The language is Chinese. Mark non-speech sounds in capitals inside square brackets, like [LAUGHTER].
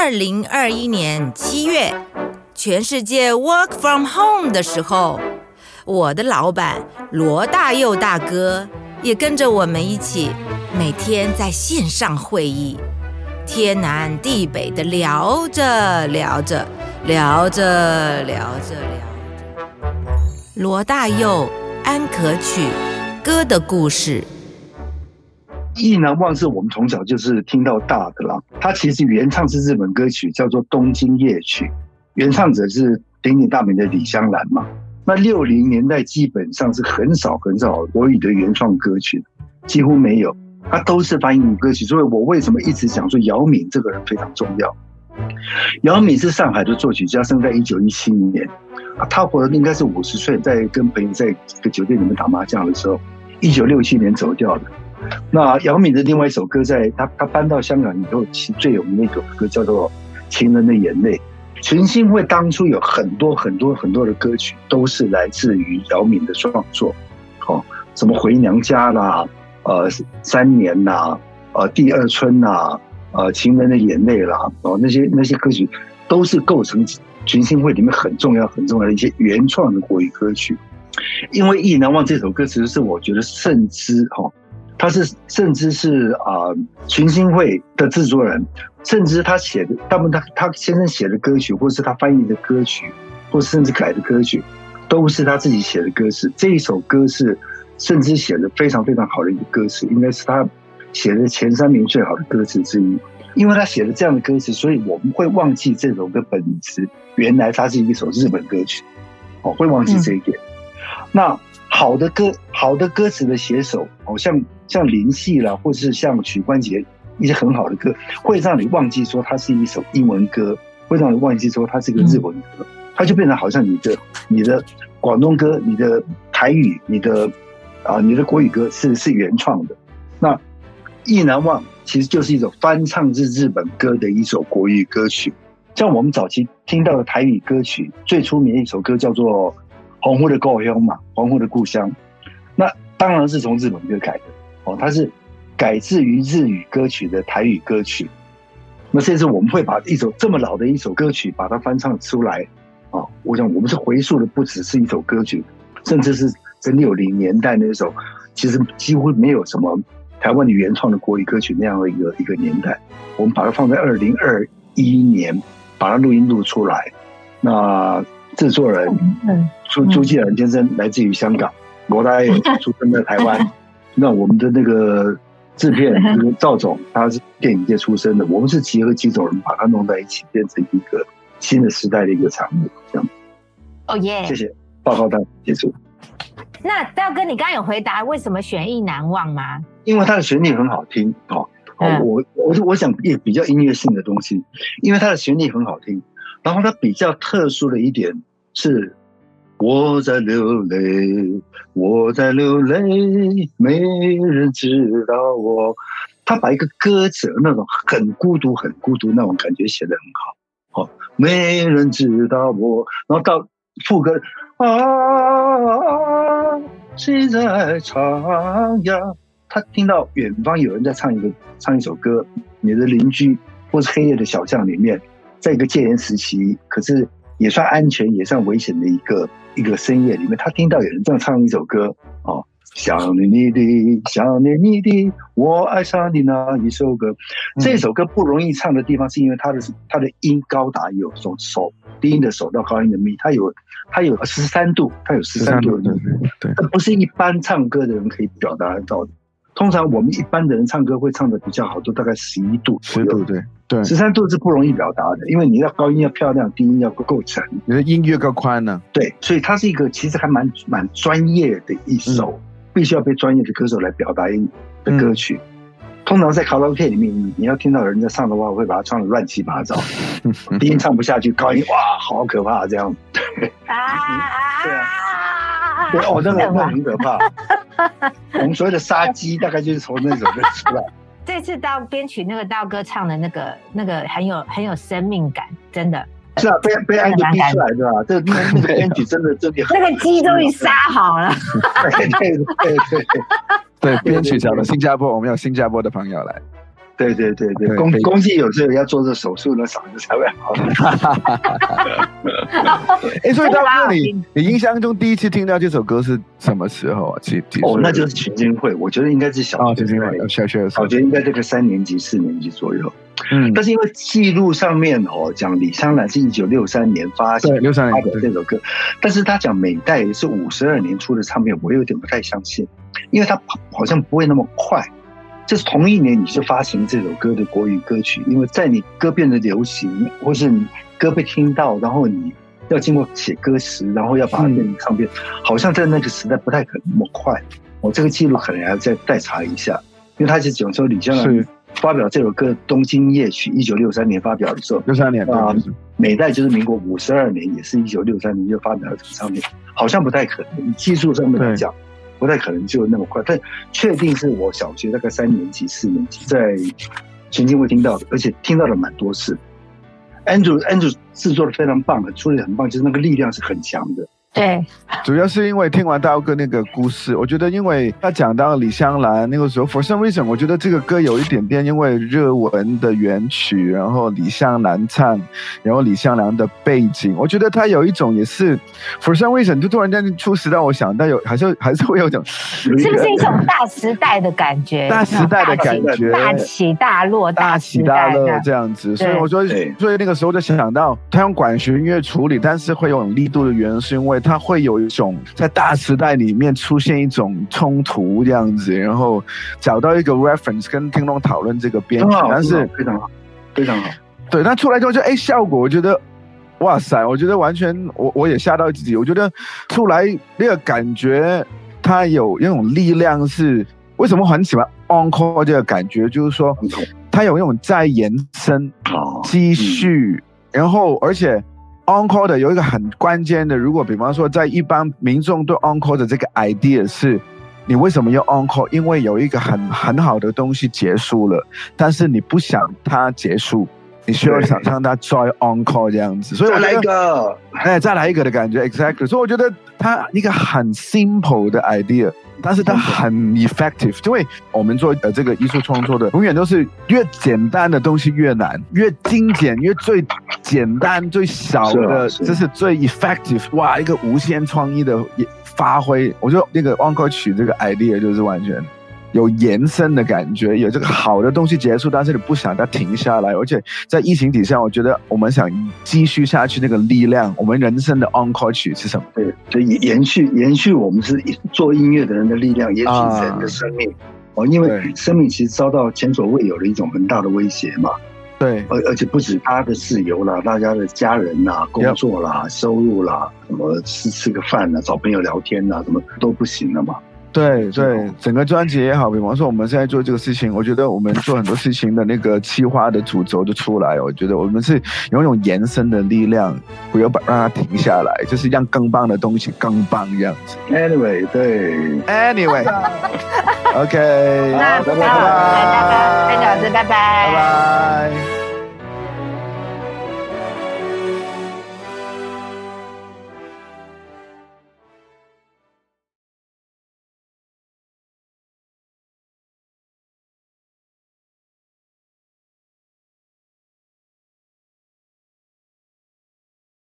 二零二一年七月，全世界 work from home 的时候，我的老板罗大佑大哥也跟着我们一起，每天在线上会议，天南地北的聊着聊着聊着聊着聊着。罗大佑安可曲歌的故事。意难忘是我们从小就是听到大的啦。它其实原唱是日本歌曲，叫做《东京夜曲》，原唱者是鼎鼎大名的李香兰嘛。那六零年代基本上是很少很少国语的原创歌曲，几乎没有，它都是翻译歌曲。所以我为什么一直讲说姚敏这个人非常重要？姚敏是上海的作曲家，生在一九一七年，他活的应该是五十岁，在跟朋友在这个酒店里面打麻将的时候，一九六七年走掉的。那姚敏的另外一首歌，在他他搬到香港以后，其最有名的一首歌叫做《情人的眼泪》。群星会当初有很多很多很多的歌曲，都是来自于姚敏的创作。哦，什么回娘家啦，呃，三年啦，呃，第二春呐，呃，情人的眼泪啦，哦，那些那些歌曲都是构成群星会里面很重要很重要的一些原创的国语歌曲。因为《意难忘》这首歌，其实是我觉得甚至哈。他是甚至是啊群星会的制作人，甚至他写的，他们他他先生写的歌曲，或是他翻译的歌曲，或甚至改的歌曲，都是他自己写的歌词。这一首歌是甚至写的非常非常好的一个歌词，应该是他写的前三名最好的歌词之一。因为他写了这样的歌词，所以我们会忘记这首歌本质，原来它是一首日本歌曲，哦，会忘记这一点。那。好的歌，好的歌词的写手，好像像林夕啦，或者是像许冠杰一些很好的歌，会让你忘记说它是一首英文歌，会让你忘记说它是一个日文歌，它就变成好像你的你的广东歌、你的台语、你的啊你的国语歌是是原创的。那《意难忘》其实就是一首翻唱自日本歌的一首国语歌曲，像我们早期听到的台语歌曲，最出名的一首歌叫做。黄昏的故乡嘛，黄昏的故乡，那当然是从日本歌改的哦，它是改自于日语歌曲的台语歌曲。那甚至我们会把一首这么老的一首歌曲，把它翻唱出来啊！我想我们是回溯的不只是一首歌曲，甚至是在六零年代那首，其实几乎没有什么台湾的原创的国语歌曲那样的一个一个年代。我们把它放在二零二一年，把它录音录出来，那。制作人朱朱继然先生来自于香港，罗大佑出生在台湾。[LAUGHS] 那我们的那个制片那个赵总，他是电影界出身的。我们是结合几种人把它弄在一起，变成一个新的时代的一个产物。这样。哦耶！谢谢，报告到结束。那大哥，你刚刚有回答为什么选意难忘吗？因为它的旋律很好听。哦，我我我想也比较音乐性的东西，因为它的旋律很好听。然后它比较特殊的一点。是我在流泪，我在流泪，没人知道我。他把一个歌词那种很孤独、很孤独那种感觉写得很好，哦，没人知道我。然后到副歌啊，谁在唱呀？他听到远方有人在唱一个唱一首歌，你的邻居或是黑夜的小巷里面，在一个戒严时期，可是。也算安全，也算危险的一个一个深夜里面，他听到有人这样唱一首歌哦，想念你的，想念你的，我爱上你那一首歌。这首歌不容易唱的地方，是因为它的它的音高达有从手低音的手到高音的咪，它有它有十三度，它有十三度，对对，这不是一般唱歌的人可以表达得到的。通常我们一般的人唱歌会唱的比较好，都大概十一度，十度对对，十三度是不容易表达的，因为你要高音要漂亮，低音要够够沉，你的音乐够宽呢。对，所以它是一个其实还蛮蛮专业的一首，必须要被专业的歌手来表达音的歌曲。通常在卡拉 OK 里面，你要听到有人在唱的话，我会把它唱的乱七八糟，[LAUGHS] 低音唱不下去，高音哇，好可怕这样。对啊，对哦，那个那很可怕。[LAUGHS] [LAUGHS] [LAUGHS] 我们所谓的杀鸡，大概就是从那首歌出来。[LAUGHS] 这次到编曲那个道哥唱的那个那个很有很有生命感，真的是啊，被被安哥逼出来的啊。这 [LAUGHS] 那那个编曲真的真的那个鸡终于杀好了。对对对对对，编曲讲的新加坡，我们有新加坡的朋友来。对对对对，公公鸡有时候要做这手术呢，嗓子才会好。[LAUGHS] 哎，所以大哥，你听你印象中第一次听到这首歌是什么时候啊？几几岁哦，那就是群星会，我觉得应该是小哦，学就是因为小学的时候小，学应该这个三年级、四年级左右。嗯，但是因为记录上面哦讲李香兰是一九六三年发行对，六三发年表这首歌，但是他讲美代是五十二年出的唱片，我有点不太相信，因为他好像不会那么快。就是同一年你就发行这首歌的国语歌曲，因为在你歌变得流行，或是你歌被听到，然后你要经过写歌词，然后要把它变成唱片，好像在那个时代不太可能那么快。我这个记录可能还要再再查一下，因为他是讲说李香兰是发表这首歌《东京夜曲》，一九六三年发表的时候，六三年，啊对就是美代就是民国五十二年，也是一九六三年就发表了这个唱片，好像不太可能。技术上面来讲，不太可能就那么快。但确定是我小学大概三年级、四年级在曾经会听到的，而且听到了蛮多次。Andrew Andrew 制作的非常棒，处理的很棒，就是那个力量是很强的。对，主要是因为听完大哥那个故事，我觉得因为他讲到李香兰那个时候，for some reason，我觉得这个歌有一点点因为热文的原曲，然后李香兰唱，然后李香兰的背景，我觉得他有一种也是 for some reason，就突然间初时让我想到有还是还是会有一种是不是一种大时代的感觉？大时代的感觉。大起大落，大起大落这样子，所以我说对，所以那个时候就想到他用管弦乐处理，但是会有力度的原因，是因为它会有一种在大时代里面出现一种冲突这样子，然后找到一个 reference 跟听众讨论这个编曲，，但是非常好，非常好。对，那出来之后就哎效果，我觉得哇塞，我觉得完全我我也吓到自己，我觉得出来那个感觉，它有那种力量是为什么很喜欢 encore 这个感觉，就是说它有那种在延伸、哦继续，然后而且 encore 的有一个很关键的，如果比方说在一般民众对 encore 的这个 idea 是。你为什么要 encore？因为有一个很很好的东西结束了，但是你不想它结束，你需要想让它 joy encore 这样子。所以我再来一，个，哎，再来一个的感觉，exactly。所以我觉得它一个很 simple 的 idea，但是它很 effective。因为我们做呃这个艺术创作的，永远都是越简单的东西越难，越精简越最简单最小的，是这是最 effective。哇，一个无限创意的发挥，我觉得那个汪歌曲这个 idea 就是完全。有延伸的感觉，有这个好的东西结束，但是你不想它停下来，而且在疫情底下，我觉得我们想继续下去那个力量，我们人生的 encore 曲是什么？对，就延延续延续我们是做音乐的人的力量，延续人的生命。哦，因为生命其实遭到前所未有的一种很大的威胁嘛，对，而而且不止他的自由啦，大家的家人啦、工作啦、收入啦，什么吃吃个饭啦、找朋友聊天啦，什么都不行了嘛。对对，整个专辑也好，比方说我们现在做这个事情，我觉得我们做很多事情的那个计划的主轴就出来，我觉得我们是有一种延伸的力量，不要把让它停下来，就是让更棒的东西更棒这样子。Anyway，对，Anyway，OK，、拜拜那大家，戴老师，拜拜拜。